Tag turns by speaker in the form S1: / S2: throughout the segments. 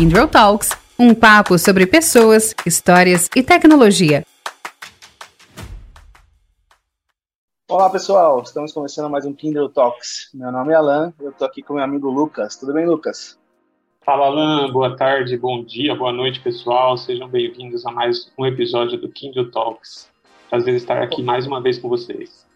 S1: Kindrel Talks, um papo sobre pessoas, histórias e tecnologia.
S2: Olá pessoal, estamos começando mais um Kindle Talks. Meu nome é Alan, eu estou aqui com meu amigo Lucas. Tudo bem, Lucas?
S3: Fala Alan, boa tarde, bom dia, boa noite pessoal. Sejam bem-vindos a mais um episódio do Kindle Talks. Prazer estar aqui mais uma vez com vocês.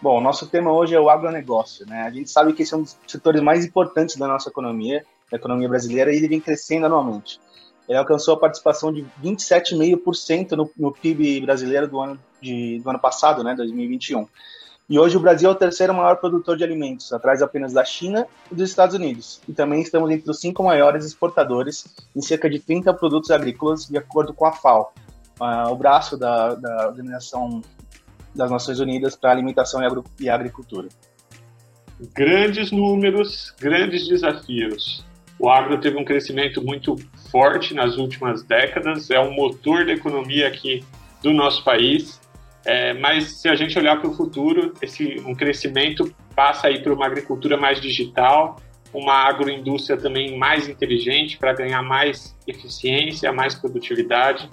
S2: Bom, nosso tema hoje é o agronegócio. Né? A gente sabe que esse é um dos setores mais importantes da nossa economia, da economia brasileira, e ele vem crescendo anualmente. Ele alcançou a participação de 27,5% no, no PIB brasileiro do ano, de, do ano passado, né, 2021. E hoje o Brasil é o terceiro maior produtor de alimentos, atrás apenas da China e dos Estados Unidos. E também estamos entre os cinco maiores exportadores em cerca de 30 produtos agrícolas, de acordo com a FAO, uh, o braço da, da Organização das Nações Unidas para Alimentação e, e Agricultura.
S3: Grandes números, grandes desafios. O agro teve um crescimento muito forte nas últimas décadas, é um motor da economia aqui do nosso país. É, mas se a gente olhar para o futuro, esse um crescimento passa aí para uma agricultura mais digital, uma agroindústria também mais inteligente para ganhar mais eficiência, mais produtividade.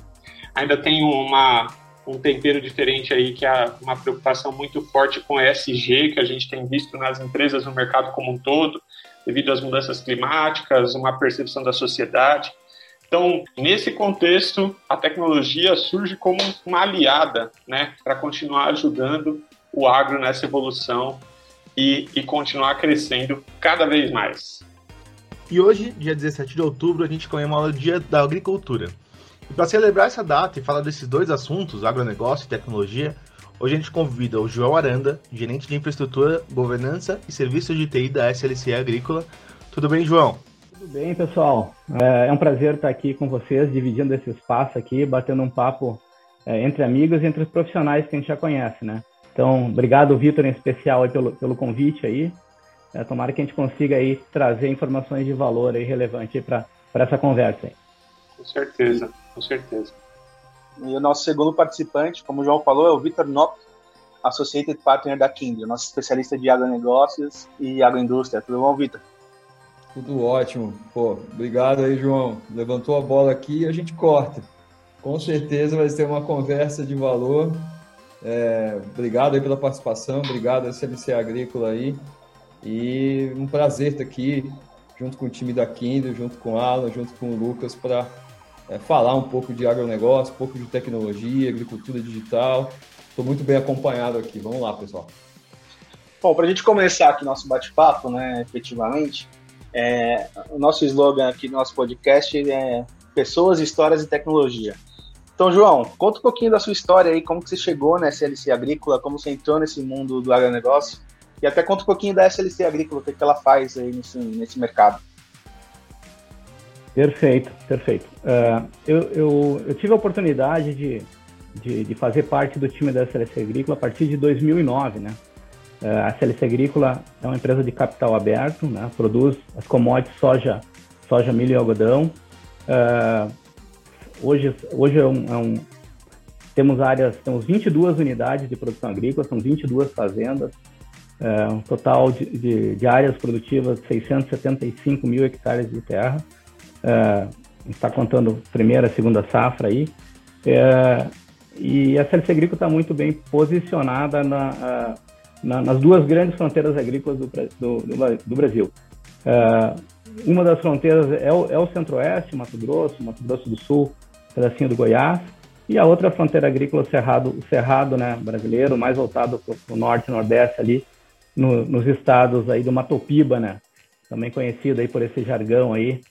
S3: Ainda tem uma um tempero diferente aí, que é uma preocupação muito forte com ESG, que a gente tem visto nas empresas no mercado como um todo, devido às mudanças climáticas, uma percepção da sociedade. Então, nesse contexto, a tecnologia surge como uma aliada, né, para continuar ajudando o agro nessa evolução e, e continuar crescendo cada vez mais.
S4: E hoje, dia 17 de outubro, a gente comemora o Dia da Agricultura. E para celebrar essa data e falar desses dois assuntos, agronegócio e tecnologia, hoje a gente convida o João Aranda, gerente de infraestrutura, governança e serviços de TI da SLC Agrícola. Tudo bem, João?
S5: Tudo bem, pessoal. É, é um prazer estar aqui com vocês, dividindo esse espaço aqui, batendo um papo é, entre amigos e entre os profissionais que a gente já conhece, né? Então, obrigado, Vitor, em especial, pelo, pelo convite aí. É, tomara que a gente consiga aí trazer informações de valor aí relevante para essa conversa aí.
S3: Com certeza com certeza. E
S2: o nosso segundo participante, como o João falou, é o Vitor Nopp, Associated Partner da Kindle, nosso especialista de agronegócios e agroindústria. Tudo bom, Vitor?
S6: Tudo ótimo. Pô, obrigado aí, João. Levantou a bola aqui e a gente corta. Com certeza vai ser uma conversa de valor. É, obrigado aí pela participação, obrigado a CLC Agrícola aí. E um prazer estar aqui junto com o time da Kindle, junto com o Alan, junto com o Lucas, para é, falar um pouco de agronegócio, um pouco de tecnologia, agricultura digital. Estou muito bem acompanhado aqui. Vamos lá, pessoal.
S2: Bom, para a gente começar aqui nosso bate-papo, né, efetivamente, é, o nosso slogan aqui do nosso podcast é Pessoas, Histórias e Tecnologia. Então, João, conta um pouquinho da sua história aí, como que você chegou na SLC Agrícola, como você entrou nesse mundo do agronegócio, e até conta um pouquinho da SLC Agrícola, o que, que ela faz aí nesse, nesse mercado.
S5: Perfeito, perfeito. Uh, eu, eu, eu, tive a oportunidade de, de, de, fazer parte do time da SLC Agrícola a partir de 2009, né? Uh, a SLC Agrícola é uma empresa de capital aberto, né? Produz as commodities soja, soja, milho e algodão. Uh, hoje hoje é um, é um, temos áreas, temos 22 unidades de produção agrícola, são 22 fazendas, um total de, de, de áreas produtivas de 675 mil hectares de terra. É, está contando primeira, segunda safra aí. É, e a CLC Agrícola está muito bem posicionada na, na, nas duas grandes fronteiras agrícolas do, do, do, do Brasil. É, uma das fronteiras é o, é o Centro-Oeste, Mato Grosso, Mato Grosso do Sul, pedacinho do Goiás, e a outra fronteira agrícola, o Cerrado, o Cerrado né, brasileiro, mais voltado para o norte e nordeste ali, no, nos estados aí do Matopiba, né, também conhecido aí por esse jargão aí,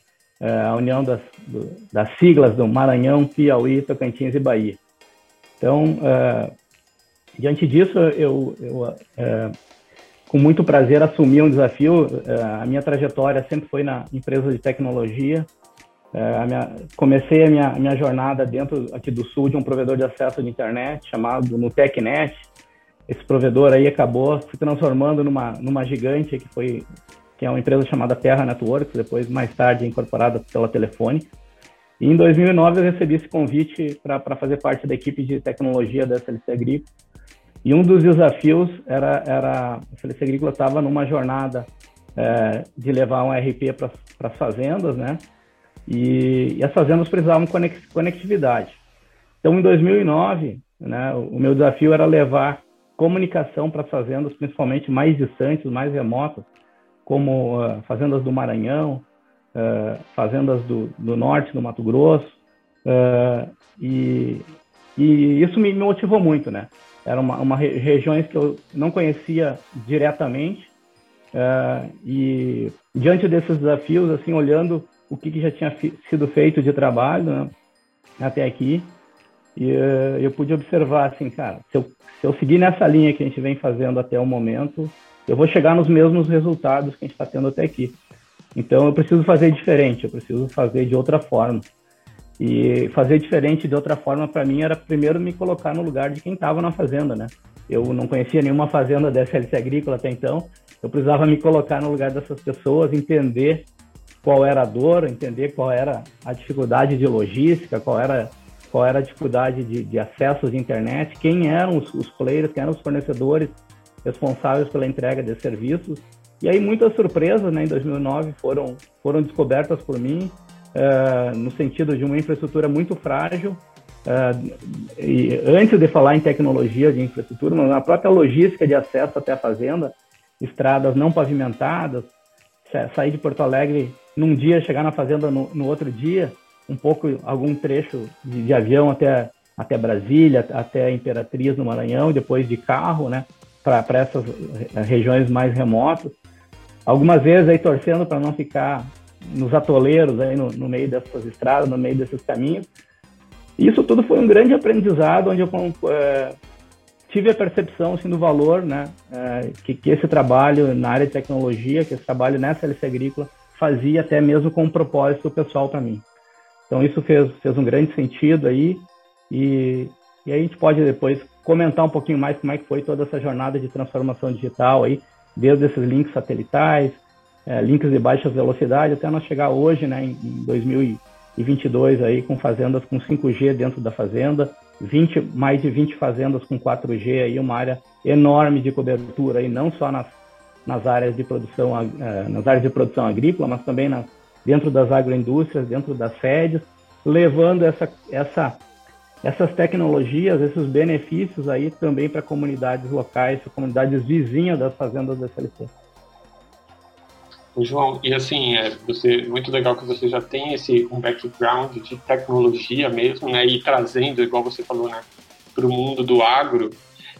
S5: a união das, do, das siglas do Maranhão, Piauí, Tocantins e Bahia. Então, é, diante disso, eu, eu é, com muito prazer assumi um desafio. a minha trajetória sempre foi na empresa de tecnologia. A minha, comecei a minha, a minha jornada dentro aqui do sul de um provedor de acesso de internet chamado Nutecnet. Esse provedor aí acabou se transformando numa, numa gigante que foi que é uma empresa chamada Terra Networks, depois mais tarde incorporada pela Telefone. E em 2009 eu recebi esse convite para fazer parte da equipe de tecnologia da SLC Agrícola. E um dos desafios era, era a SLC Agrícola estava numa jornada é, de levar um RP para as fazendas, né? e, e as fazendas precisavam de conectividade. Então, em 2009, né, o meu desafio era levar comunicação para as fazendas, principalmente mais distantes, mais remotas, como uh, fazendas do Maranhão, uh, fazendas do, do, norte do Mato Grosso, uh, e, e, isso me motivou muito, né? Eram uma, uma regiões que eu não conhecia diretamente, e diante desses desafios, assim, olhando o que, que já tinha sido feito de trabalho né, até aqui, e eu pude observar, assim, cara, se eu, se eu seguir nessa linha que a gente vem fazendo até o momento, eu vou chegar nos mesmos resultados que a gente está tendo até aqui. Então, eu preciso fazer diferente, eu preciso fazer de outra forma. E fazer diferente de outra forma, para mim, era primeiro me colocar no lugar de quem estava na fazenda, né? Eu não conhecia nenhuma fazenda da SLC Agrícola até então, eu precisava me colocar no lugar dessas pessoas, entender qual era a dor, entender qual era a dificuldade de logística, qual era qual era a dificuldade de, de acesso à internet, quem eram os, os, players, quem eram os fornecedores responsáveis pela entrega de serviços. E aí muitas surpresas, né, em 2009 foram foram descobertas por mim, uh, no sentido de uma infraestrutura muito frágil. Uh, e antes de falar em tecnologia de infraestrutura, mas na própria logística de acesso até a fazenda, estradas não pavimentadas, sair de Porto Alegre num dia, chegar na fazenda no, no outro dia, um pouco, algum trecho de, de, avião até, até Brasília, até Imperatriz no Maranhão, depois de carro, né, para essas regiões mais remotas. Algumas vezes aí torcendo para não ficar nos atoleiros aí no, no, meio dessas estradas, no meio desses caminhos. Isso tudo foi um grande aprendizado, onde eu é, tive a percepção assim, do valor né, é, que, que esse trabalho na área de tecnologia, que esse trabalho nessa LC Agrícola fazia até mesmo com um propósito pessoal para mim. Então isso fez, fez um grande sentido aí e, e a gente pode depois comentar um pouquinho mais como é que foi toda essa jornada de transformação digital aí, desde esses links satelitais, é, links de baixa velocidade, até nós chegar hoje, né, em, em 2022 aí com fazendas com 5G dentro da fazenda, 20, mais de 20 fazendas com 4G aí, uma área enorme de cobertura aí, não só nas, nas áreas de produção, é, nas áreas de produção agrícola, mas também nas dentro das agroindústrias, dentro das sedes, levando essa, essa, essas tecnologias, esses benefícios aí também para comunidades locais, comunidades vizinhas das fazendas da SLC.
S3: João, e assim, é você, muito legal que você já tem esse um background de tecnologia mesmo, né, e trazendo, igual você falou, né, para o mundo do agro,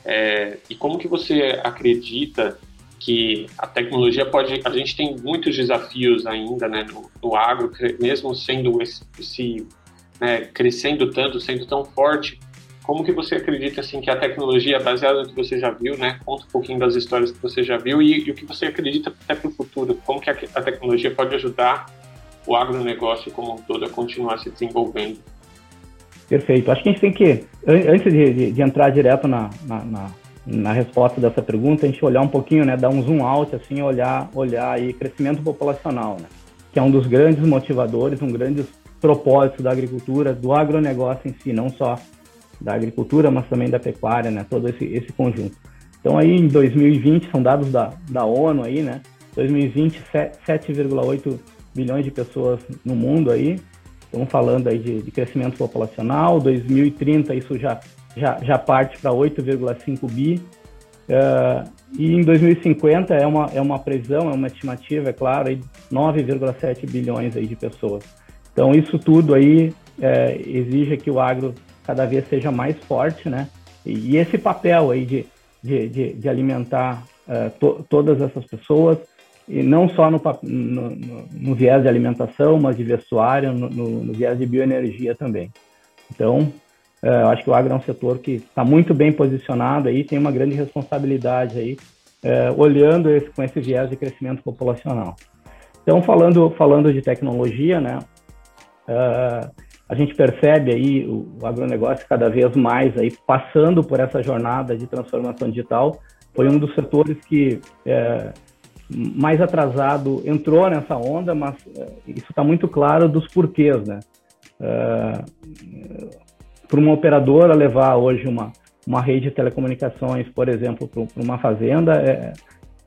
S3: é, e como que você acredita que a tecnologia pode. A gente tem muitos desafios ainda né, no, no agro, mesmo sendo esse, esse né, crescendo tanto, sendo tão forte. Como que você acredita assim que a tecnologia, baseada no que você já viu, né, conta um pouquinho das histórias que você já viu e, e o que você acredita até para o futuro? Como que a, a, tecnologia pode ajudar o agronegócio como um todo a continuar se desenvolvendo?
S5: Perfeito. Acho que a gente tem que, antes de, de, de entrar direto na, na, na na resposta dessa pergunta, a gente olhar um pouquinho, né, dar um zoom out, assim, olhar, olhar aí crescimento populacional, né, que é um dos grandes motivadores, um grande propósito da agricultura, do agronegócio em si, não só da agricultura, mas também da pecuária, né, todo esse, esse conjunto. Então aí em 2020, são dados da, da ONU aí, né, 2020, 7,8 bilhões de pessoas no mundo aí, estamos falando aí de, de crescimento populacional, 2030 isso já já, já parte para 8,5 bi. Uh, e em 2050 é uma, é uma previsão, é uma estimativa, é claro, 9,7 bilhões aí de pessoas. Então isso tudo aí é, exige que o agro cada vez seja mais forte, né? E, e esse papel aí de, de, de, de alimentar uh, to, todas essas pessoas, e não só no, no, no, no, viés de alimentação, mas de vestuário, no, viés de bioenergia também. Então, eu acho que o agro é um setor que está muito bem posicionado aí, tem uma grande responsabilidade aí, é, olhando esse, com esse viés de crescimento populacional. Então, falando, falando de tecnologia, né, é, a gente percebe aí o, o agronegócio cada vez mais aí passando por essa jornada de transformação digital, foi um dos setores que é, mais atrasado entrou nessa onda, mas é, isso está muito claro dos porquês, né? É, para uma operadora levar hoje uma, uma rede de telecomunicações, por exemplo, para uma fazenda, é,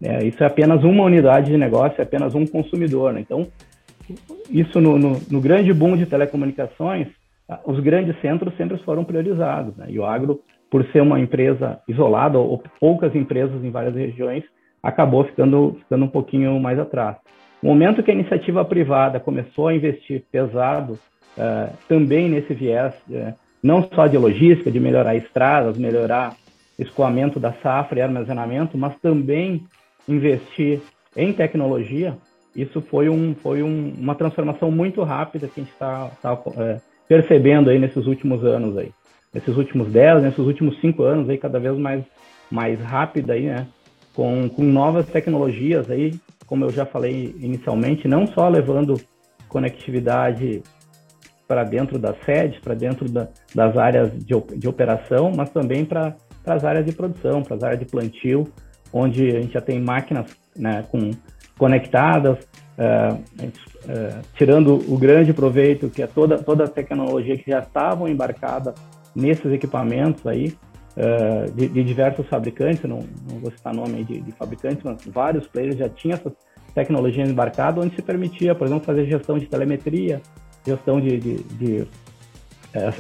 S5: é, isso é apenas uma unidade de negócio, é apenas um consumidor. Né? Então, isso no, no, no grande boom de telecomunicações, os grandes centros sempre foram priorizados. Né? E o agro, por ser uma empresa isolada, ou poucas empresas em várias regiões, acabou ficando, ficando um pouquinho mais atrás. No momento que a iniciativa privada começou a investir pesado uh, também nesse viés, uh, não só de logística, de melhorar estradas, melhorar escoamento da safra e armazenamento, mas também investir em tecnologia, isso foi, um, foi um, uma transformação muito rápida que a gente está tá, é, percebendo aí nesses últimos anos aí. Nesses últimos 10, nesses últimos 5 anos aí, cada vez mais, mais rápida aí, né? Com, com novas tecnologias aí, como eu já falei inicialmente, não só levando conectividade para dentro das sedes, para dentro da, das áreas de, de operação, mas também para as áreas de produção, para as áreas de plantio, onde a gente já tem máquinas né, com, conectadas, uh, uh, tirando o grande proveito que é toda, toda a tecnologia que já estavam embarcada nesses equipamentos aí, de, de, diversos fabricantes, não, não vou citar nome de, de, fabricantes, mas vários players já tinham essa tecnologia embarcada, onde se permitia, por exemplo, fazer gestão de telemetria, gestão de, de,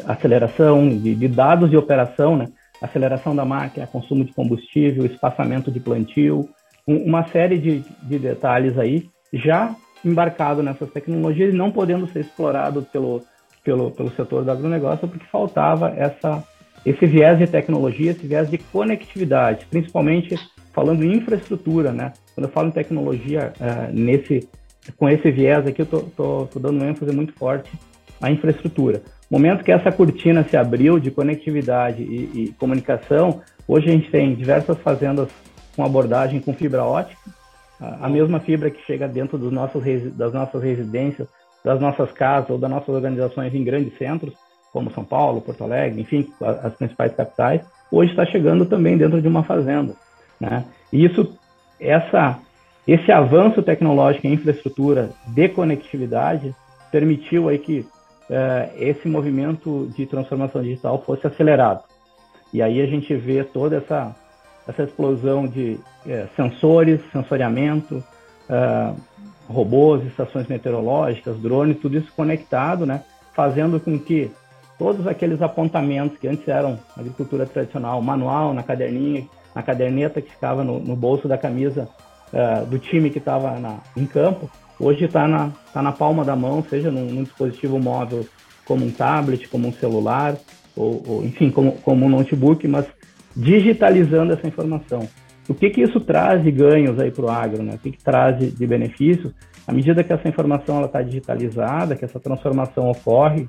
S5: aceleração, de, de dados de operação, né? aceleração da máquina, consumo de combustível, espaçamento de plantio, uma série de, de detalhes aí já embarcado nessas tecnologias não podendo ser explorado pelo, pelo, pelo setor do agronegócio porque faltava essa, esse viés de tecnologia, esse viés de conectividade, principalmente falando em infraestrutura, né? Quando eu falo em tecnologia, uh, nesse, com esse viés aqui, eu tô, tô, tô dando ênfase muito forte à infraestrutura. Momento que essa cortina se abriu de conectividade e, e comunicação, hoje a gente tem diversas fazendas com abordagem com fibra ótica, a, mesma fibra que chega dentro dos nossos, das nossas residências, das nossas casas ou das nossas organizações em grandes centros, como São Paulo, Porto Alegre, enfim, as principais capitais, hoje está chegando também dentro de uma fazenda. Né? E isso, essa, esse avanço tecnológico em infraestrutura de conectividade permitiu aí que uh, esse movimento de transformação digital fosse acelerado. E aí a gente vê toda essa essa explosão de é, sensores, sensoriamento, uh, robôs, estações meteorológicas, drones, tudo isso conectado, né? Fazendo com que todos aqueles apontamentos que antes eram agricultura tradicional, manual, na caderninha, na caderneta que ficava no, no bolso da camisa uh, do time que estava em campo, hoje está na, tá na palma da mão, seja num, num, dispositivo móvel como um tablet, como um celular, ou, ou enfim, como, como um notebook, mas digitalizando essa informação. O que, que isso traz de ganhos aí para o agro? Né? O que, que traz de, de benefícios? À medida que essa informação está digitalizada, que essa transformação ocorre,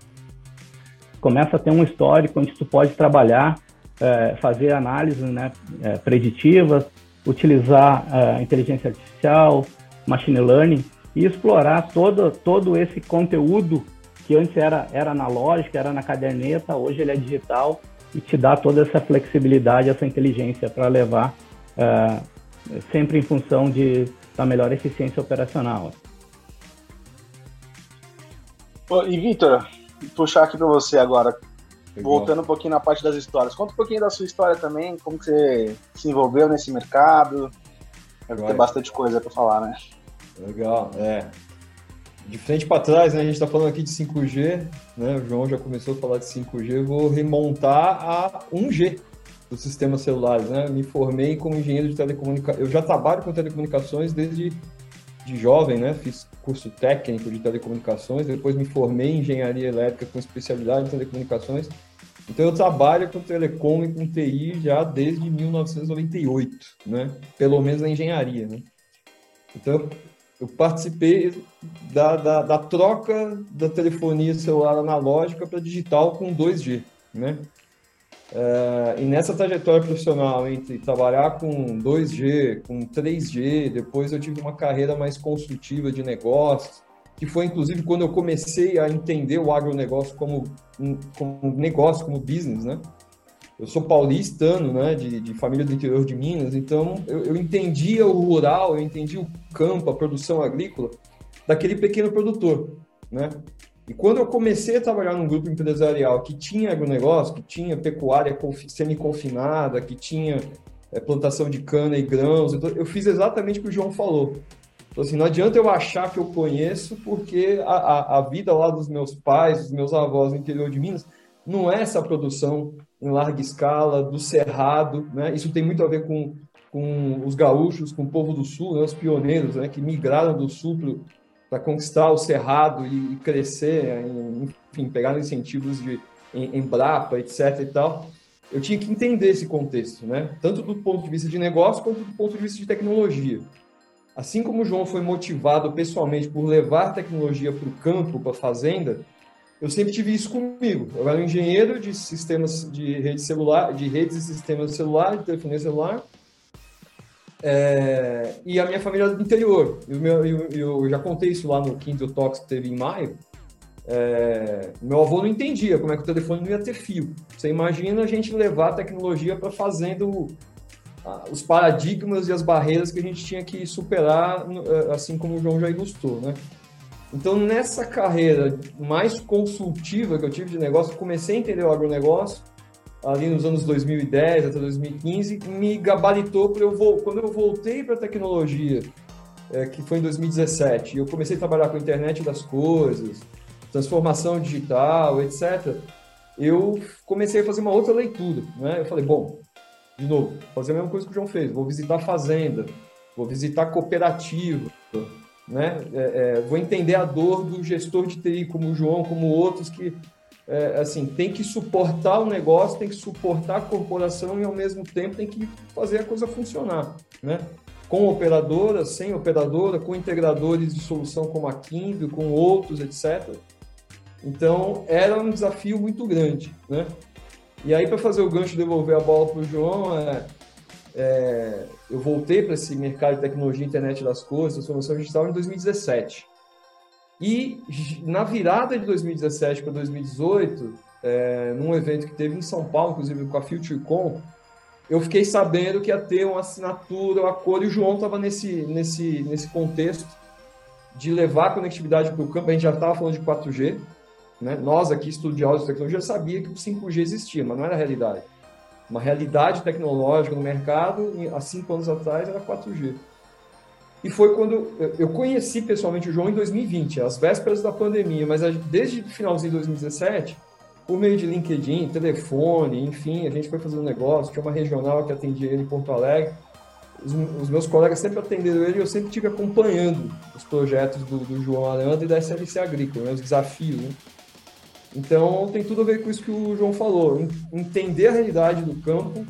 S5: começa a ter um histórico onde tu pode trabalhar, é, fazer análises né, é, preditivas, utilizar é, inteligência artificial, machine learning e explorar todo, todo esse conteúdo que antes era, era analógico, era na caderneta, hoje ele é digital e te dá toda essa flexibilidade, essa inteligência para levar uh, sempre em função de, da melhor eficiência operacional.
S2: E Vitor, puxar aqui para você agora, Legal. voltando um pouquinho na parte das histórias. Conta um pouquinho da sua história também, como você se envolveu nesse mercado. Deve ter bastante coisa para falar, né?
S6: Legal, é de frente para trás, né? A gente está falando aqui de 5G, né? O João já começou a falar de 5G. Eu vou remontar a 1G dos sistemas celulares, né? Me formei como engenheiro de telecomunicações. Eu já trabalho com telecomunicações desde de jovem, né? Fiz curso técnico de telecomunicações, depois me formei em engenharia elétrica com especialidade em telecomunicações. Então eu trabalho com telecom e com TI já desde 1998, né? Pelo menos na engenharia, né? Então eu participei da, da, da, troca da telefonia celular analógica para digital com 2G, né? É, e nessa trajetória profissional entre trabalhar com 2G, com 3G, depois eu tive uma carreira mais construtiva de negócios, que foi inclusive quando eu comecei a entender o agronegócio como, como negócio, como business, né? Eu sou paulistano, né, de, de, família do interior de Minas, então eu, eu entendia o rural, eu entendia o campo, a produção agrícola daquele pequeno produtor, né? E quando eu comecei a trabalhar num grupo empresarial que tinha agronegócio, que tinha pecuária semi-confinada, que tinha é, plantação de cana e grãos, então eu fiz exatamente o que o João falou. Então, assim, não adianta eu achar que eu conheço, porque a, a, a, vida lá dos meus pais, dos meus avós no interior de Minas, não é essa produção em larga escala, do cerrado, né? Isso tem muito a ver com, com os gaúchos, com o povo do sul, né? os pioneiros, né? Que migraram do sul para conquistar o cerrado e, crescer, enfim, pegar incentivos de em, Embrapa, etc e tal. Eu tinha que entender esse contexto, né? Tanto do ponto de vista de negócio quanto do ponto de vista de tecnologia. Assim como o João foi motivado pessoalmente por levar tecnologia para o campo, para a fazenda, eu sempre tive isso comigo. Eu era um engenheiro de sistemas de rede celular, de redes e sistemas celular, de telefonia celular, é, e a minha família do interior. Eu, eu, eu, já contei isso lá no Kindle Talks que teve em maio. É, meu avô não entendia como é que o telefone não ia ter fio. Você imagina a gente levar a tecnologia para fazendo os paradigmas e as barreiras que a gente tinha que superar, é, assim como o João já ilustrou, né? Então, nessa carreira mais consultiva que eu tive de negócio, comecei a entender o agronegócio ali nos anos 2010 até 2015, me gabaritou para eu quando eu voltei para a tecnologia, é, que foi em 2017, eu comecei a trabalhar com a internet das coisas, transformação digital, etc. Eu comecei a fazer uma outra leitura, né? Eu falei, bom, de novo, fazer a mesma coisa que o João fez, vou visitar fazenda, vou visitar cooperativa, né? É, é, vou entender a dor do gestor de TI como o João, como outros que é, assim tem que suportar o negócio, tem que suportar a corporação e ao mesmo tempo tem que fazer a coisa funcionar, né? Com operadora, sem operadora, com integradores de solução como a Kindle, com outros, etc. Então era um desafio muito grande, né? E aí para fazer o gancho devolver a bola para o João, é, é, eu voltei para esse mercado de tecnologia, internet das coisas, transformação digital em 2017. E na virada de 2017 para 2018, é, num evento que teve em São Paulo, inclusive com a FutureCon, eu fiquei sabendo que ia ter uma assinatura, um acordo, e o João estava nesse, nesse, nesse contexto de levar a conectividade para o campo. A gente já estava falando de 4G, né? nós aqui, estudiosos de tecnologia, sabia que o 5G existia, mas não era realidade uma realidade tecnológica no mercado, há cinco anos atrás era 4G. E foi quando eu conheci pessoalmente o João em 2020, às vésperas da pandemia, mas desde o finalzinho de 2017, por meio de LinkedIn, telefone, enfim, a gente foi fazendo negócio, tinha uma regional que atendia ele em Porto Alegre. Os, meus colegas sempre atenderam ele e eu sempre estive acompanhando os projetos do, do João Alejandro e da SLC Agrícola, né, os desafios. Né? Então, tem tudo a ver com isso que o João falou. Entender a realidade do campo,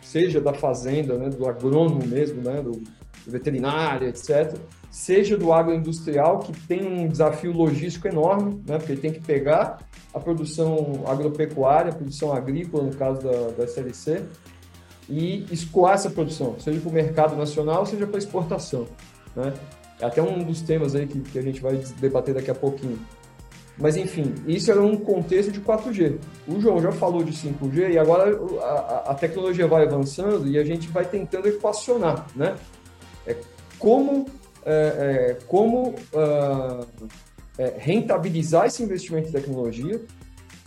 S6: seja da fazenda, né, do agrônomo mesmo, né, do, veterinário, etc., seja do agroindustrial, que tem um desafio logístico enorme, né, porque ele tem que pegar a produção agropecuária, a produção agrícola, no caso da, da SLC, e escoar essa produção, seja para o mercado nacional, seja para exportação. Né? É até um dos temas aí que, que a gente vai debater daqui a pouquinho. Mas enfim, isso era um contexto de 4G. O João já falou de 5G e agora a, a tecnologia vai avançando e a gente vai tentando equacionar, né? É, como é, é, como uh, é, rentabilizar esse investimento em tecnologia,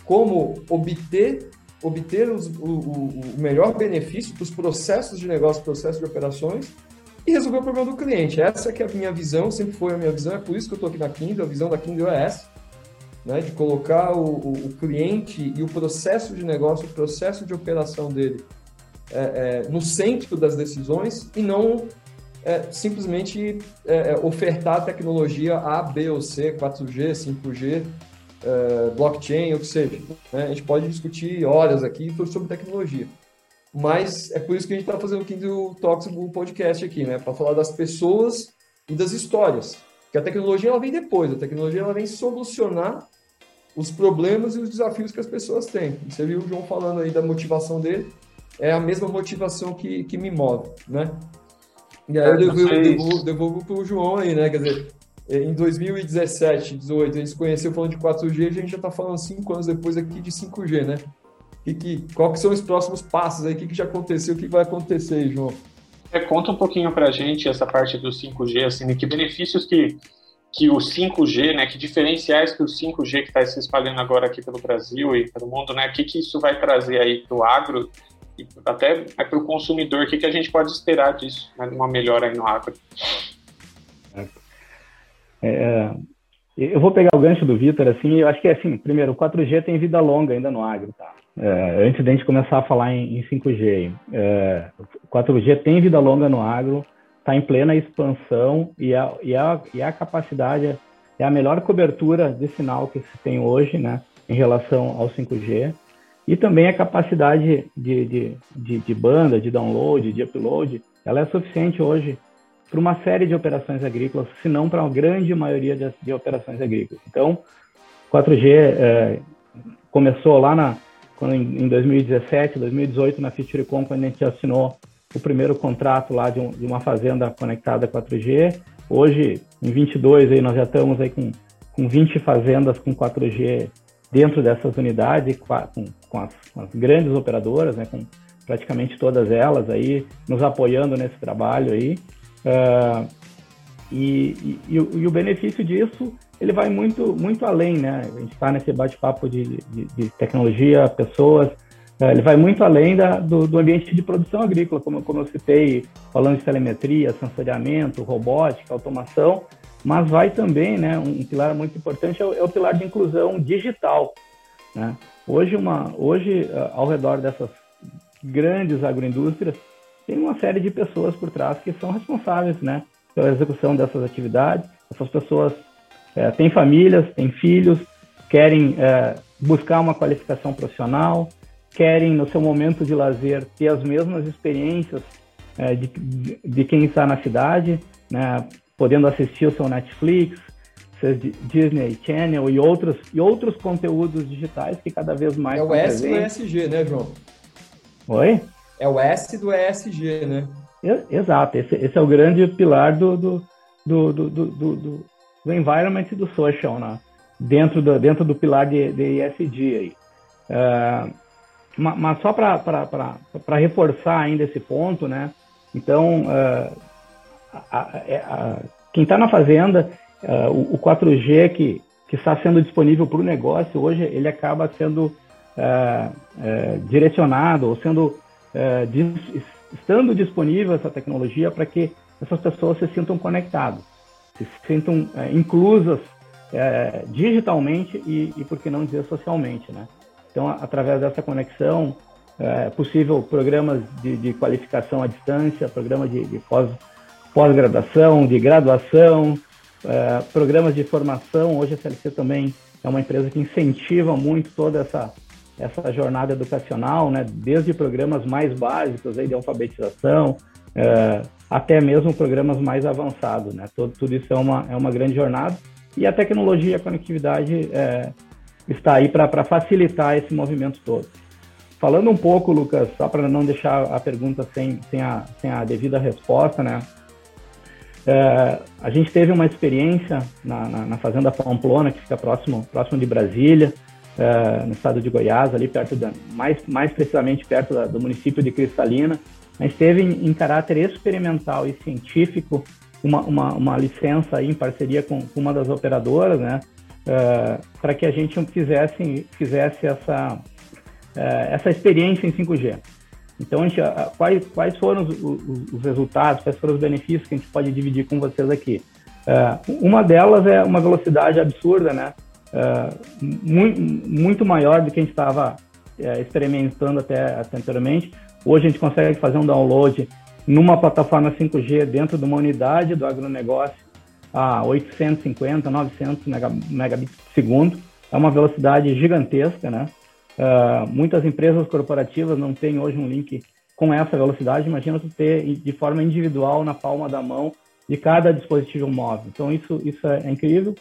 S6: como obter obter os, o, o, melhor benefício para os processos de negócio, processos de operações e resolver o problema do cliente. Essa que é a minha visão, sempre foi a minha visão, é por isso que eu estou aqui na Kindle, a visão da Kindle é essa né, de colocar o, o, o, cliente e o processo de negócio, o processo de operação dele é, é, no centro das decisões e não é, simplesmente é, é, ofertar tecnologia A, B ou C, 4G, 5G, é, blockchain, ou que seja. Né? A gente pode discutir horas aqui sobre tecnologia. Mas é por isso que a gente está fazendo o Kindle Talks, podcast aqui, né? Para falar das pessoas e das histórias. Porque a tecnologia ela vem depois, a tecnologia ela vem solucionar os problemas e os desafios que as pessoas têm. Você viu o João falando aí da motivação dele, é a mesma motivação que, que me move, né? E aí eu devolvo, devolvo, devolvo para o João aí, né? Quer dizer, em 2017, 2018, a gente se conheceu falando de 4G, a gente já está falando cinco anos depois aqui de 5G, né? E que, qual que são os próximos passos aí? O que, que já aconteceu? O que vai acontecer, João?
S3: É, conta um pouquinho para a gente essa parte do 5G, assim, que benefícios que que o 5G, né, que diferenciais que o 5G que está se espalhando agora aqui pelo Brasil e pelo mundo, né, o que, que isso vai trazer aí para o agro e até para o consumidor, o que, que a gente pode esperar disso, né, uma melhora aí no agro?
S5: É, é, eu vou pegar o gancho do Vitor, assim, eu acho que, assim, primeiro, o 4G tem vida longa ainda no agro, tá? É, antes da gente começar a falar em, em 5G, é, 4G tem vida longa no agro, está em plena expansão e a, e, a, e a capacidade é a melhor cobertura de sinal que se tem hoje, né, em relação ao 5G. E também a capacidade de, de, de, de banda, de download, de upload, ela é suficiente hoje para uma série de operações agrícolas, se não para uma grande maioria de, de, operações agrícolas. Então, 4G é, começou lá na, quando, em 2017, 2018, na FutureCom, quando a gente assinou o primeiro contrato lá de, um, de uma fazenda conectada 4G. Hoje, em 22, aí, nós já estamos aí com, com 20 fazendas com 4G dentro dessas unidades, com, com, as, com as, grandes operadoras, né, com praticamente todas elas aí, nos apoiando nesse trabalho aí. Uh, e, e, e, o benefício disso, ele vai muito, muito além, né? A gente está nesse bate-papo de, de, de, tecnologia, pessoas, ele vai muito além da, do, do, ambiente de produção agrícola, como, como eu citei, falando de telemetria, sensoriamento, robótica, automação, mas vai também, né, um pilar muito importante é o, é o pilar de inclusão digital. Né? Hoje, uma, hoje, ao redor dessas grandes agroindústrias, tem uma série de pessoas por trás que são responsáveis né, pela execução dessas atividades. Essas pessoas é, têm famílias, têm filhos, querem é, buscar uma qualificação profissional, querem, no seu momento de lazer, ter as mesmas experiências é, de, de, quem está na cidade, né, podendo assistir o seu Netflix, seu Disney Channel e outros, e outros conteúdos digitais que cada vez mais.
S6: É o S do ESG, né, João?
S5: Oi?
S6: É o S do ESG, né?
S5: Exato, esse, esse é o grande pilar do, do, do, do, do, do, do environment e do social, né? dentro, do, dentro do pilar de, de ESG aí. Uh, mas só para reforçar ainda esse ponto, né? Então, uh, a, a, é, quem está na fazenda, uh, o, o, 4G que, que está sendo disponível para o negócio hoje, ele acaba sendo uh, direcionado ou sendo dis, estando disponível essa tecnologia para que essas pessoas se sintam conectadas, se sintam inclusas digitalmente e, e, por que não dizer, socialmente, né? Então, através dessa conexão, é possível programas de, de qualificação à distância, programas de, de pós pós-graduação, de graduação, é, programas de formação. Hoje a CLC também é uma empresa que incentiva muito toda essa, essa jornada educacional, né? desde programas mais básicos aí de alfabetização, é, até mesmo programas mais avançados. Né? Tudo, tudo isso é uma, é uma grande jornada. E a tecnologia e a conectividade é, está aí para facilitar esse movimento todo. Falando um pouco, Lucas, só para não deixar a pergunta sem, sem, a, sem a devida resposta, né? É, a gente teve uma experiência na, na, na, Fazenda Pamplona, que fica próximo, próximo de Brasília, é, no estado de Goiás, ali perto da, mais, mais precisamente perto da, do município de Cristalina. Gente teve em, em caráter experimental e científico uma, uma, uma licença em parceria com, com, uma das operadoras, né, é, para que a gente fizesse, fizesse essa, é, essa experiência em 5G. Então, gente, quais, quais foram os, os, os, resultados, quais foram os benefícios que a gente pode dividir com vocês aqui? Uh, uma delas é uma velocidade absurda, né? Uh, muito, muito maior do que a gente estava uh, experimentando até, até anteriormente. Hoje a gente consegue fazer um download numa plataforma 5G dentro de uma unidade do agronegócio a 850, 900 megabits por segundo. É uma velocidade gigantesca, né? Uh, muitas empresas corporativas não têm hoje um link com essa velocidade. Imagina você ter de forma individual na palma da mão de cada dispositivo móvel. Então isso isso é, incrível.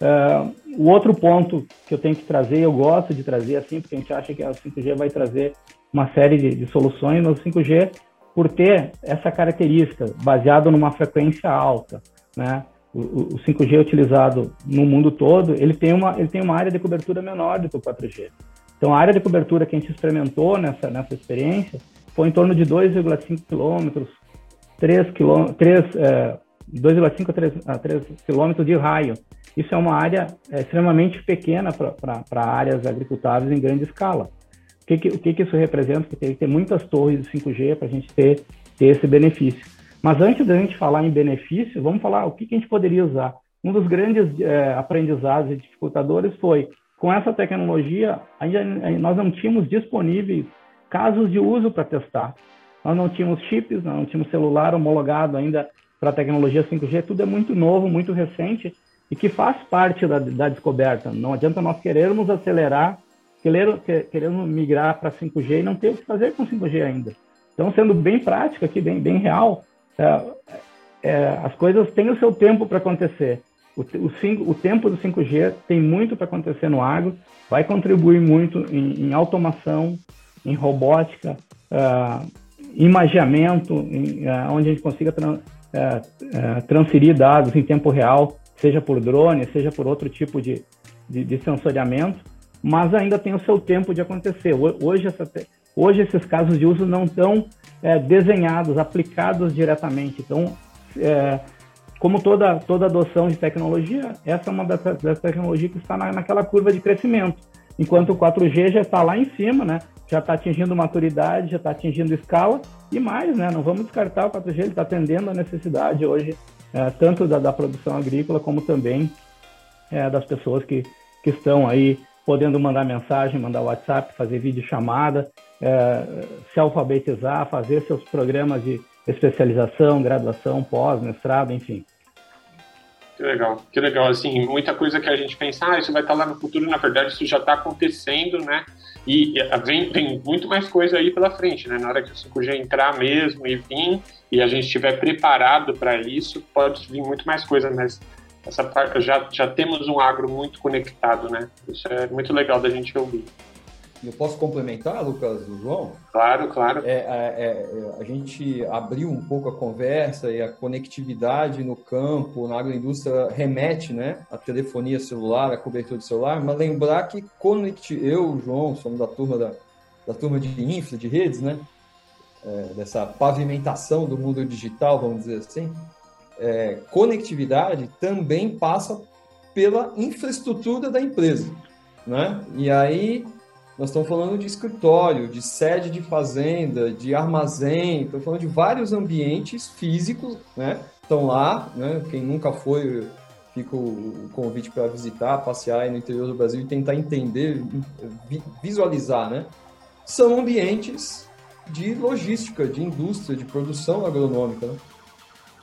S5: Uh, o outro ponto que eu tenho que trazer, eu gosto de trazer assim, porque a gente acha que a 5G vai trazer uma série de, de soluções, mas o 5G, por ter essa característica baseado numa frequência alta, né? O, o 5G utilizado no mundo todo, ele tem uma ele tem uma área de cobertura menor do que o 4G. Então, a área de cobertura que a gente experimentou nessa, nessa experiência foi em torno de 2,5 quilômetros, 3 km, 3, é, 2,5 a 3, a 3 quilômetros de raio. Isso é uma área é, extremamente pequena para áreas agricultáveis em grande escala. O que, que, o que, que isso representa? Que tem que ter muitas torres de 5G para a gente ter, ter esse benefício. Mas antes da gente falar em benefício, vamos falar o que, que a gente poderia usar. Um dos grandes é, aprendizados e dificultadores foi, com essa tecnologia, ainda, nós não tínhamos disponíveis casos de uso para testar. Nós não tínhamos chips, não tínhamos celular homologado ainda para a tecnologia 5G, tudo é muito novo, muito recente e que faz parte da, da descoberta. Não adianta nós querermos acelerar, querer, migrar para 5G e não ter o que fazer com 5G ainda. Então, sendo bem prático aqui, bem, bem real, é, é, as coisas têm o seu tempo para acontecer. O, o, cinco, o, tempo do 5G tem muito para acontecer no agro, vai contribuir muito em, em automação, em robótica, uh, imagiamento, em, uh, onde a gente consiga uh, transferir dados em tempo real, seja por drone, seja por outro tipo de, de, de sensoriamento, mas ainda tem o seu tempo de acontecer. Hoje, essa, hoje esses casos de uso não estão é, desenhados, aplicados diretamente. Então, é, como toda, toda adoção de tecnologia, essa é uma das, das tecnologias que está na, naquela curva de crescimento. Enquanto o 4G já está lá em cima, né? já está atingindo maturidade, já está atingindo escala e mais, né? Não vamos descartar o 4G, ele está atendendo a necessidade hoje, é, tanto da, da, produção agrícola como também é, das pessoas que, que estão aí podendo mandar mensagem, mandar WhatsApp, fazer vídeo chamada, é, se alfabetizar, fazer seus programas de especialização, graduação, pós, mestrado, enfim.
S3: Que legal, que legal. Assim, muita coisa que a gente pensa, ah, isso vai estar lá no futuro, na verdade, isso já está acontecendo, né? E vem, tem muito mais coisa aí pela frente, né? Na hora que o 5G entrar mesmo e vir, e a gente estiver preparado para isso, pode vir muito mais coisa, mas essa parte, já, já temos um agro muito conectado, né? Isso é muito legal da gente ouvir.
S6: Eu posso complementar, Lucas, do João?
S3: Claro, claro.
S6: É, é, é, a gente abriu um pouco a conversa e a conectividade no campo, na agroindústria, remete né, à telefonia celular, à cobertura de celular, mas lembrar que conecti... eu, João, somos da turma, da, da turma de infra, de redes, né? É, dessa pavimentação do mundo digital, vamos dizer assim, é, conectividade também passa pela infraestrutura da empresa. Né? E aí nós estamos falando de escritório, de sede de fazenda, de armazém, estamos falando de vários ambientes físicos, né? Estão lá, né? Quem nunca foi, fica o convite para visitar, passear no interior do Brasil e tentar entender, visualizar, né? São ambientes de logística, de indústria, de produção agronômica, né?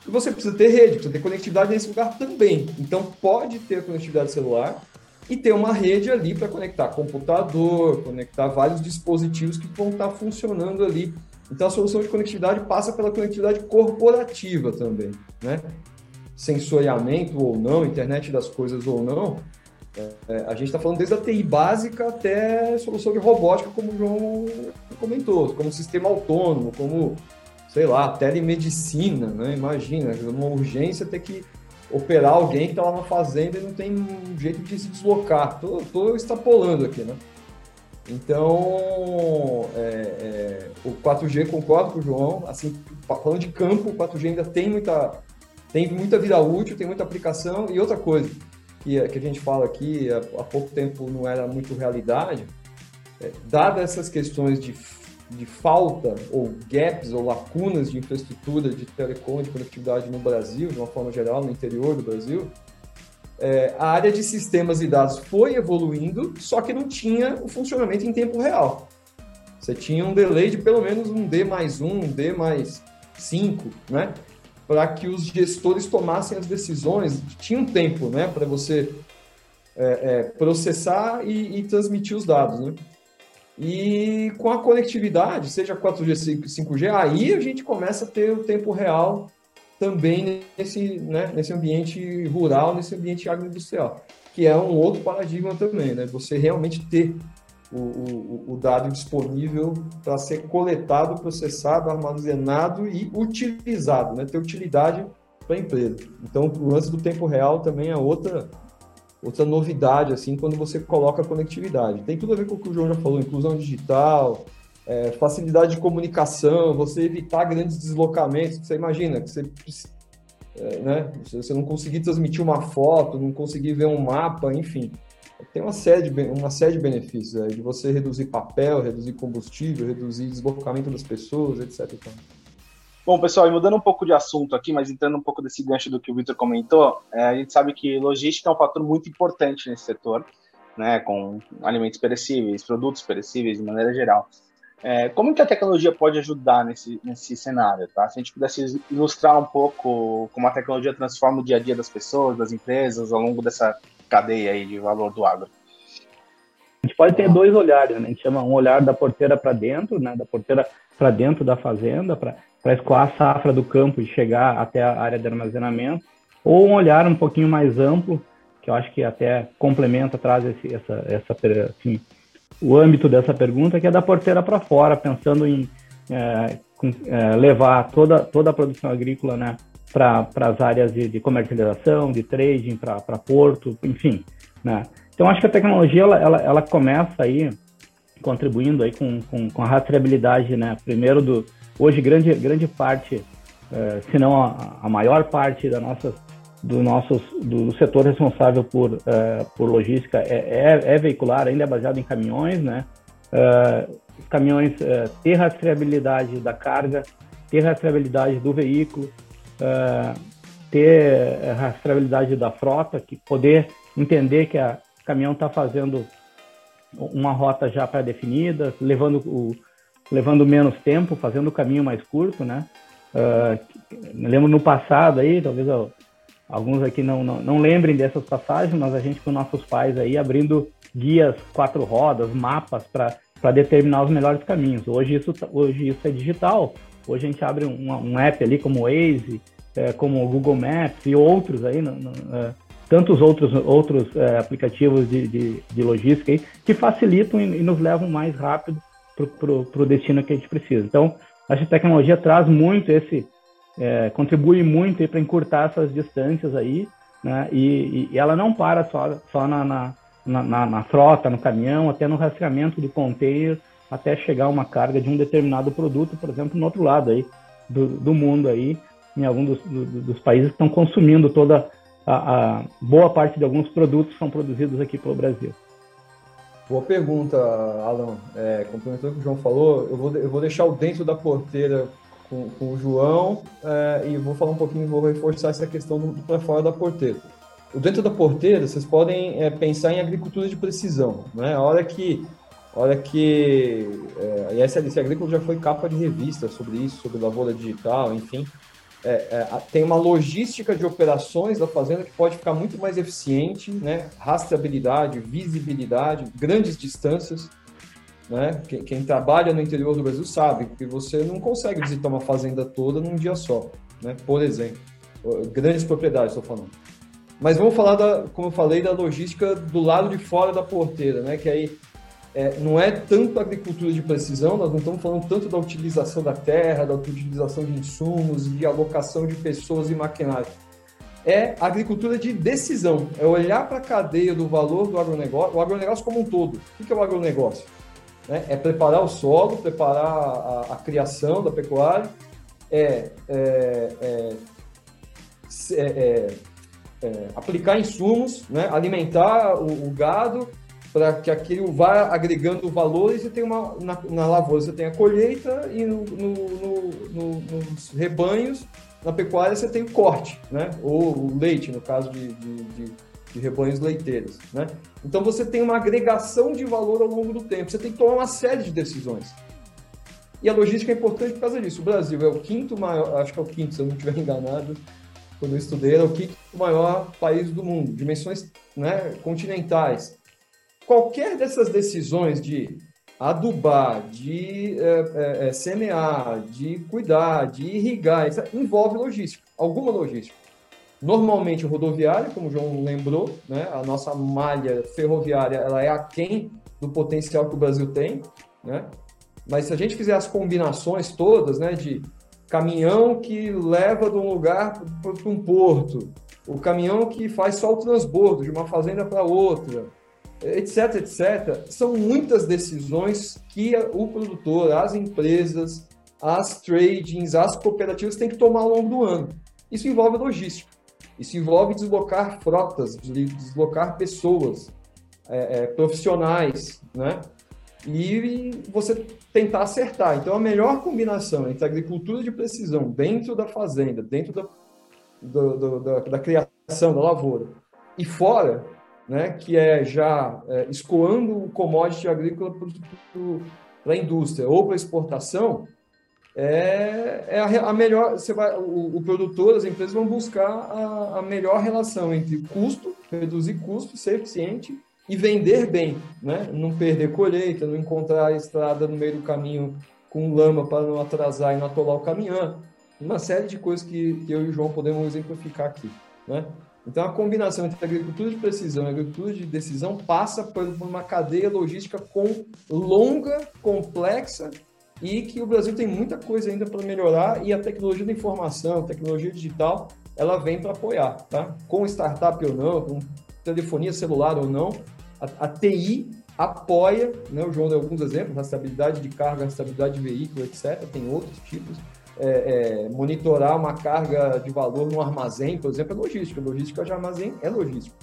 S6: Você precisa ter rede, precisa ter conectividade nesse lugar também. Então, pode ter conectividade celular, e ter uma rede ali para conectar computador, conectar vários dispositivos que vão estar tá funcionando ali. Então a solução de conectividade passa pela conectividade corporativa também, né? Sensoriamento ou não, internet das coisas ou não, é, é a gente está falando desde a TI básica até solução de robótica, como o João comentou, como sistema autônomo, como, sei lá, telemedicina, né? Imagina, uma urgência ter que operar alguém que está lá na fazenda e não tem um jeito de se deslocar. Estou extrapolando aqui, né? Então, é, é, o 4G, concordo com o João, assim, falando de campo, o 4G ainda tem muita, tem muita vida útil, tem muita aplicação. E outra coisa que, que a gente fala aqui, há, há pouco tempo não era muito realidade, é, dadas essas questões de de falta ou gaps ou lacunas de infraestrutura de telecom, de conectividade no Brasil, de uma forma geral, no interior do Brasil, é, a área de sistemas e dados foi evoluindo, só que não tinha o funcionamento em tempo real. Você tinha um delay de pelo menos um D mais um, um D mais cinco, né? Para que os gestores tomassem as decisões. Tinha um tempo, né? Para você é, é, processar e, e transmitir os dados, né? E com a conectividade, seja 4G, 5G, aí a gente começa a ter o tempo real também nesse, né, nesse ambiente rural, nesse ambiente agroindustrial, que é um outro paradigma também, né? Você realmente ter o, o, o dado disponível para ser coletado, processado, armazenado e utilizado, né? Ter utilidade para a empresa. Então, o lance do tempo real também é outra outra novidade, assim, quando você coloca conectividade. Tem tudo a ver com o que o João já falou, inclusão digital, é, facilidade de comunicação, você evitar grandes deslocamentos. Você imagina que você, é, né, você não conseguir transmitir uma foto, não conseguir ver um mapa, enfim. Tem uma série de, uma série de benefícios, é, de você reduzir papel, reduzir combustível, reduzir deslocamento das pessoas, etc. Então.
S2: Bom, pessoal, e mudando um pouco de assunto aqui, mas entrando um pouco desse gancho do que o Victor comentou, é, a gente sabe que logística é um fator muito importante nesse setor, né, com alimentos perecíveis, produtos perecíveis de maneira geral. É, como que a tecnologia pode ajudar nesse, nesse cenário? Tá? Se a gente pudesse ilustrar um pouco como a tecnologia transforma o dia a dia das pessoas, das empresas, ao longo dessa cadeia aí de valor do agro.
S5: A gente pode ter dois olhares, né? a gente chama um olhar da porteira para dentro, né? da porteira para dentro da fazenda, para para escoar a safra do campo e chegar até a área de armazenamento, ou um olhar um pouquinho mais amplo, que eu acho que até complementa, traz esse, essa, essa, assim, o âmbito dessa pergunta, que é da porteira para fora, pensando em é, com, é, levar toda, toda a produção agrícola né, para as áreas de, de, comercialização, de trading, para porto, enfim. Né? Então, acho que a tecnologia ela, ela, ela começa aí contribuindo aí com, com, com a rastreabilidade, né? primeiro do, Hoje, grande, grande parte, eh, se não a, a, maior parte da nossa, do, nosso, do setor responsável por, eh, por logística é, é, é, veicular, ainda é baseado em caminhões, né? Eh, os caminhões ter rastreabilidade da carga, ter rastreabilidade do veículo, ter rastreabilidade da frota, que poder entender que a caminhão está fazendo uma rota já pré-definida, levando o, levando menos tempo, fazendo o caminho mais curto, né? Uh, me lembro no passado aí, talvez eu, alguns aqui não, não, não, lembrem dessas passagens, mas a gente com nossos pais aí abrindo guias quatro rodas, mapas para determinar os melhores caminhos. Hoje isso, hoje isso é digital. Hoje a gente abre um, um app ali como o Waze, é, como o Google Maps e outros aí, no, no, é, tantos outros, outros é, aplicativos de, de, de, logística aí, que facilitam e, e nos levam mais rápido para o destino que a gente precisa. Então, acho que a tecnologia traz muito esse, é, contribui muito para encurtar essas distâncias aí, né? E, e, ela não para só, só na, na, na, na, frota, no caminhão, até no rastreamento de container, até chegar uma carga de um determinado produto, por exemplo, no outro lado aí do, do mundo aí, em algum dos, do, dos países que estão consumindo toda a, a boa parte de alguns produtos que são produzidos aqui pelo Brasil.
S6: Boa pergunta, Alan. É, complementando o que o João falou, eu vou, eu vou deixar o dentro da porteira com, com o João é, e vou falar um pouquinho, vou reforçar essa questão do, para fora da porteira. O dentro da porteira, vocês podem é, pensar em agricultura de precisão. Né? A hora que, a hora que é, a SLC Agrícola já foi capa de revista sobre isso, sobre lavoura digital, enfim é, é, tem uma logística de operações da fazenda que pode ficar muito mais eficiente, né? Rastreabilidade, visibilidade, grandes distâncias. Né? Quem, quem, trabalha no interior do Brasil sabe que você não consegue visitar uma fazenda toda num dia só, né? Por exemplo, grandes propriedades, estou falando. Mas vamos falar da, como eu falei, da logística do lado de fora da porteira, né? Que aí é, não é tanto agricultura de precisão, nós não estamos falando tanto da utilização da terra, da utilização de insumos, de alocação de pessoas e maquinário. É agricultura de decisão, é olhar para a cadeia do valor do agronegócio, o agronegócio como um todo. O que é o agronegócio? É, é preparar o solo, preparar a, a criação da pecuária, é, é, é, é, é aplicar insumos, né? alimentar o, o gado, para que aquilo vá agregando valores e tem uma na, na, lavoura você tem a colheita e no, no, no, nos rebanhos na pecuária você tem o corte, né? Ou o leite no caso de, de, de, de rebanhos leiteiros, né? Então você tem uma agregação de valor ao longo do tempo. Você tem que tomar uma série de decisões. E a logística é importante por causa disso. O Brasil é o quinto maior, acho que é o quinto, se eu não estiver enganado, quando eu estudei, é o quinto maior país do mundo, dimensões né, continentais qualquer dessas decisões de adubar, de é, é, semear, de cuidar, de irrigar, isso envolve logística, alguma logística. Normalmente rodoviária, como o João lembrou, né, a nossa malha ferroviária ela é aquém do potencial que o Brasil tem, né? Mas se a gente fizer as combinações todas, né, de caminhão que leva de um lugar para um porto, o caminhão que faz só o transbordo de uma fazenda para outra, etc, etc. São muitas decisões que o produtor, as empresas, as tradings, as cooperativas têm que tomar ao longo do ano. Isso envolve logística, isso envolve deslocar frotas, deslocar pessoas, é, é, profissionais, né? e você tentar acertar. Então, a melhor combinação entre agricultura de precisão dentro da fazenda, dentro da, do, do, da, da, criação da lavoura e fora, né, que é já é, escoando o commodity agrícola para a indústria ou para exportação, é, é a, a, melhor. Você vai, o, o, produtor, as empresas vão buscar a, a melhor relação entre custo, reduzir custo, ser eficiente e vender bem, né? Não perder colheita, não encontrar a estrada no meio do caminho com lama para não atrasar e não atolar o caminhão. Uma série de coisas que, que eu e o João podemos exemplificar aqui, né? Então, a combinação entre agricultura de precisão e agricultura de decisão passa por uma cadeia logística com longa, complexa e que o Brasil tem muita coisa ainda para melhorar e a tecnologia da informação, a tecnologia digital, ela vem para apoiar, tá? Com startup ou não, com telefonia celular ou não, a, a TI apoia, né, o João deu alguns exemplos, rastreabilidade de carga, rastreabilidade de veículo, etc. Tem outros tipos. É, é, monitorar uma carga de valor no armazém, por exemplo, é logística. Logística de armazém é logística.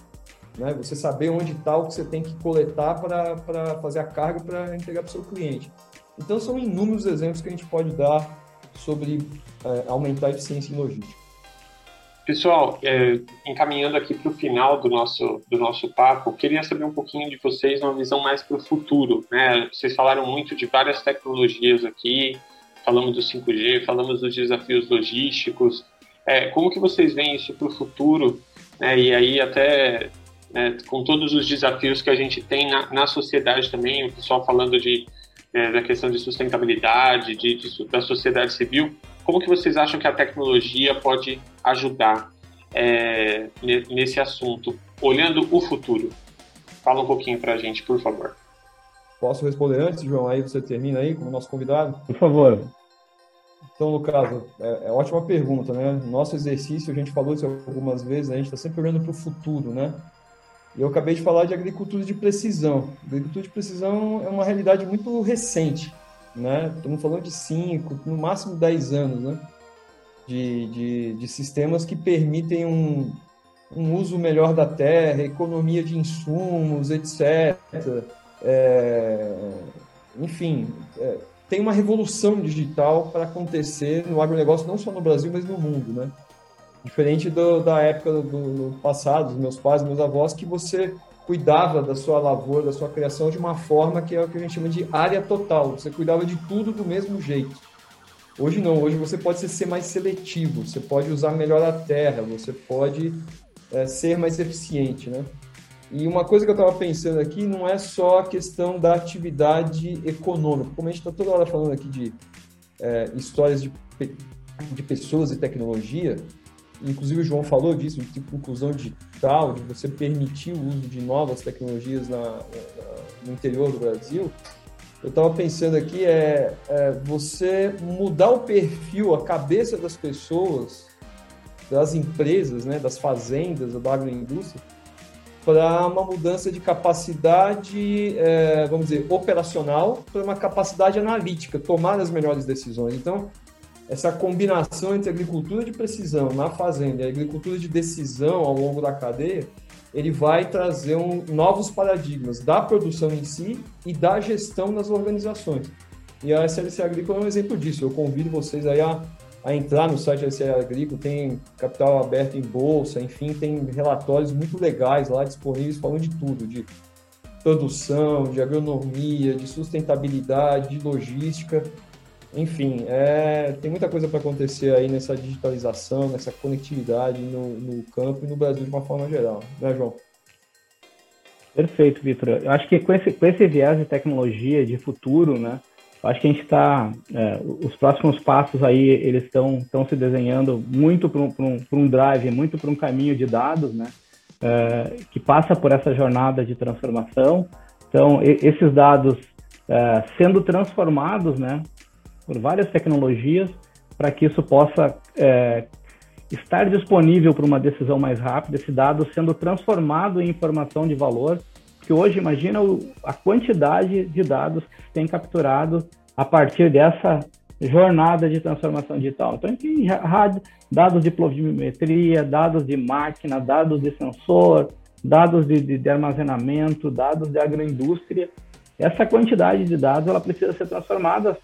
S6: Né? Você saber onde está o que você tem que coletar para fazer a carga para entregar para o seu cliente. Então, são inúmeros exemplos que a gente pode dar sobre é, aumentar a eficiência em logística.
S3: Pessoal, é, encaminhando aqui para o final do nosso, do nosso papo, queria saber um pouquinho de vocês, uma visão mais para o futuro. Né? Vocês falaram muito de várias tecnologias aqui, falamos do 5G, falamos dos desafios logísticos. É, como que vocês veem isso para o futuro? Né? E aí até né, com todos os desafios que a gente tem na, na sociedade também, o pessoal falando de, é, da questão de sustentabilidade, de, de, da sociedade civil, como que vocês acham que a tecnologia pode ajudar é, nesse assunto, olhando o futuro? Fala um pouquinho para a gente, por favor.
S6: Posso responder antes, João? Aí você termina aí como nosso convidado?
S5: Por favor.
S6: Então, no caso, é, é ótima pergunta, né? Nosso exercício, a gente falou isso algumas vezes, né? a gente está sempre olhando para o futuro, né? E eu acabei de falar de agricultura de precisão. agricultura de precisão é uma realidade muito recente né? Estamos falando de 5, no máximo 10 anos, né? De, de, de sistemas que permitem um, um uso melhor da terra, economia de insumos, etc. É, enfim, é, tem uma revolução digital para acontecer no agronegócio, não só no Brasil, mas no mundo, né? Diferente do, da época do, do passado, dos meus pais, meus avós, que você cuidava da sua lavoura, da sua criação de uma forma que é o que a gente chama de área total. Você cuidava de tudo do mesmo jeito. Hoje não, hoje você pode ser mais seletivo, você pode usar melhor a terra, você pode é, ser mais eficiente, né? E uma coisa que eu estava pensando aqui não é só a questão da atividade econômica, como a gente está toda hora falando aqui de é, histórias de, de pessoas e tecnologia, inclusive o João falou disso, de tipo, inclusão digital, de você permitir o uso de novas tecnologias na, na, no interior do Brasil, eu estava pensando aqui é, é, você mudar o perfil, a cabeça das pessoas, das empresas, né, das fazendas, da agroindústria, para uma mudança de capacidade, é, vamos dizer, operacional, para uma capacidade analítica, tomar as melhores decisões. Então, essa combinação entre agricultura de precisão na fazenda e agricultura de decisão ao longo da cadeia, ele vai trazer um, novos paradigmas da produção em si e da gestão das organizações. E a SLC Agrícola é um exemplo disso. Eu convido vocês aí a, a entrar no site da SLC Agrícola, tem capital aberto em bolsa, enfim, tem relatórios muito legais lá disponíveis falando de tudo, de produção, de agronomia, de sustentabilidade, de logística. Enfim, é, tem muita coisa para acontecer aí nessa digitalização, nessa conectividade no, no, campo e no Brasil de uma forma geral, né, João?
S5: Perfeito, Vitor. Eu acho que com esse, com esse viés de tecnologia, de futuro, né, acho que a gente está, é, os próximos passos aí, eles estão se desenhando muito para um, um, um drive, muito para um caminho de dados, né, é, que passa por essa jornada de transformação. Então, e, esses dados é, sendo transformados, né, por várias tecnologias para que isso possa é, estar disponível para uma decisão mais rápida, esse dado sendo transformado em informação de valor, que hoje imagina o, a quantidade de dados que se tem capturado a partir dessa jornada de transformação digital. Então, tem dados de pluviometria, dados de máquina, dados de sensor, dados de, de, de armazenamento, dados de agroindústria, essa quantidade de dados ela precisa ser transformada,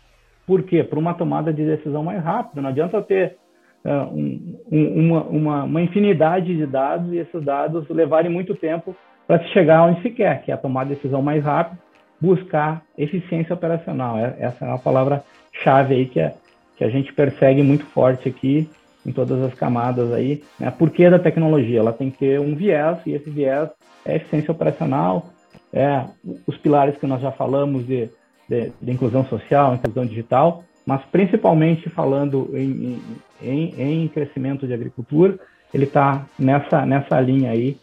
S5: por quê? Para uma tomada de decisão mais rápida. Não adianta ter uh, um, uma, uma, uma, infinidade de dados e esses dados levarem muito tempo para se chegar onde se quer, que é a tomar decisão mais rápida, buscar eficiência operacional. É, essa é a palavra-chave aí que, é, que a gente persegue muito forte aqui em todas as camadas aí. Né? Por que da tecnologia? Ela tem que ter um viés, e esse viés é eficiência operacional, é os pilares que nós já falamos de, de, de inclusão social, inclusão digital, mas principalmente falando em, em, em crescimento de agricultura, ele está nessa, nessa linha aí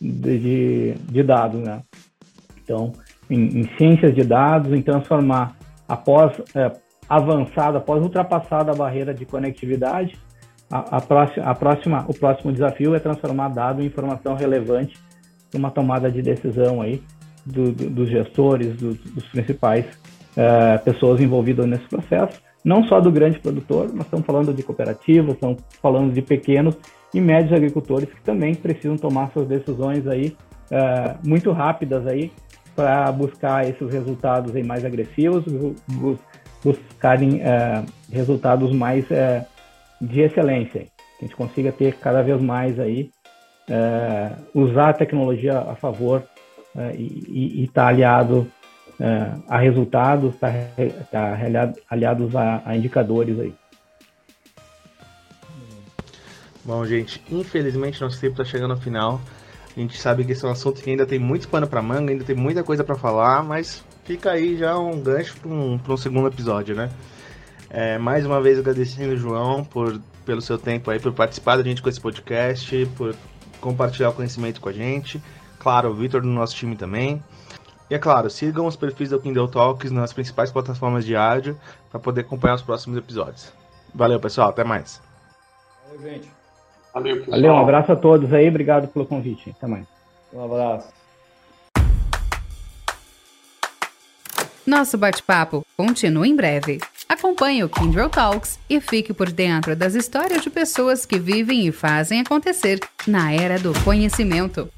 S5: de, de, de dados, né? Então, em, em, ciências de dados, em transformar após é, avançada, após ultrapassada a barreira de conectividade, a, a, próxima, a próxima, o próximo desafio é transformar dado em informação relevante para uma tomada de decisão aí do, do, dos gestores, do, dos principais é, pessoas envolvidas nesse processo, não só do grande produtor, mas estamos falando de cooperativas, estamos falando de pequenos e médios agricultores que também precisam tomar suas decisões aí é, muito rápidas aí para buscar esses resultados aí mais agressivos, buscarem é, resultados mais é, de excelência, que a gente consiga ter cada vez mais aí usar a tecnologia a favor e estar tá aliado é, a resultados, estar tá, tá aliados a, a indicadores aí.
S4: Bom, gente, infelizmente nosso tempo está chegando ao final. A gente sabe que esse é um assunto que ainda tem muito pano para manga, ainda tem muita coisa para falar, mas fica aí já um gancho para um, um segundo episódio, né? É, mais uma vez agradecendo o João por, pelo seu tempo aí, por participar da gente com esse podcast, por compartilhar o conhecimento com a gente. Claro, o Vitor do nosso time também. E é claro, sigam os perfis do Kindle Talks nas principais plataformas de áudio para poder acompanhar os próximos episódios. Valeu, pessoal. Até mais.
S5: Valeu, gente. Valeu, pessoal. Valeu, um abraço a todos aí. Obrigado pelo convite. Até mais.
S6: Um abraço.
S1: Nosso bate-papo continua em breve. Acompanhe o Kindle Talks e fique por dentro das histórias de pessoas que vivem e fazem acontecer na era do conhecimento.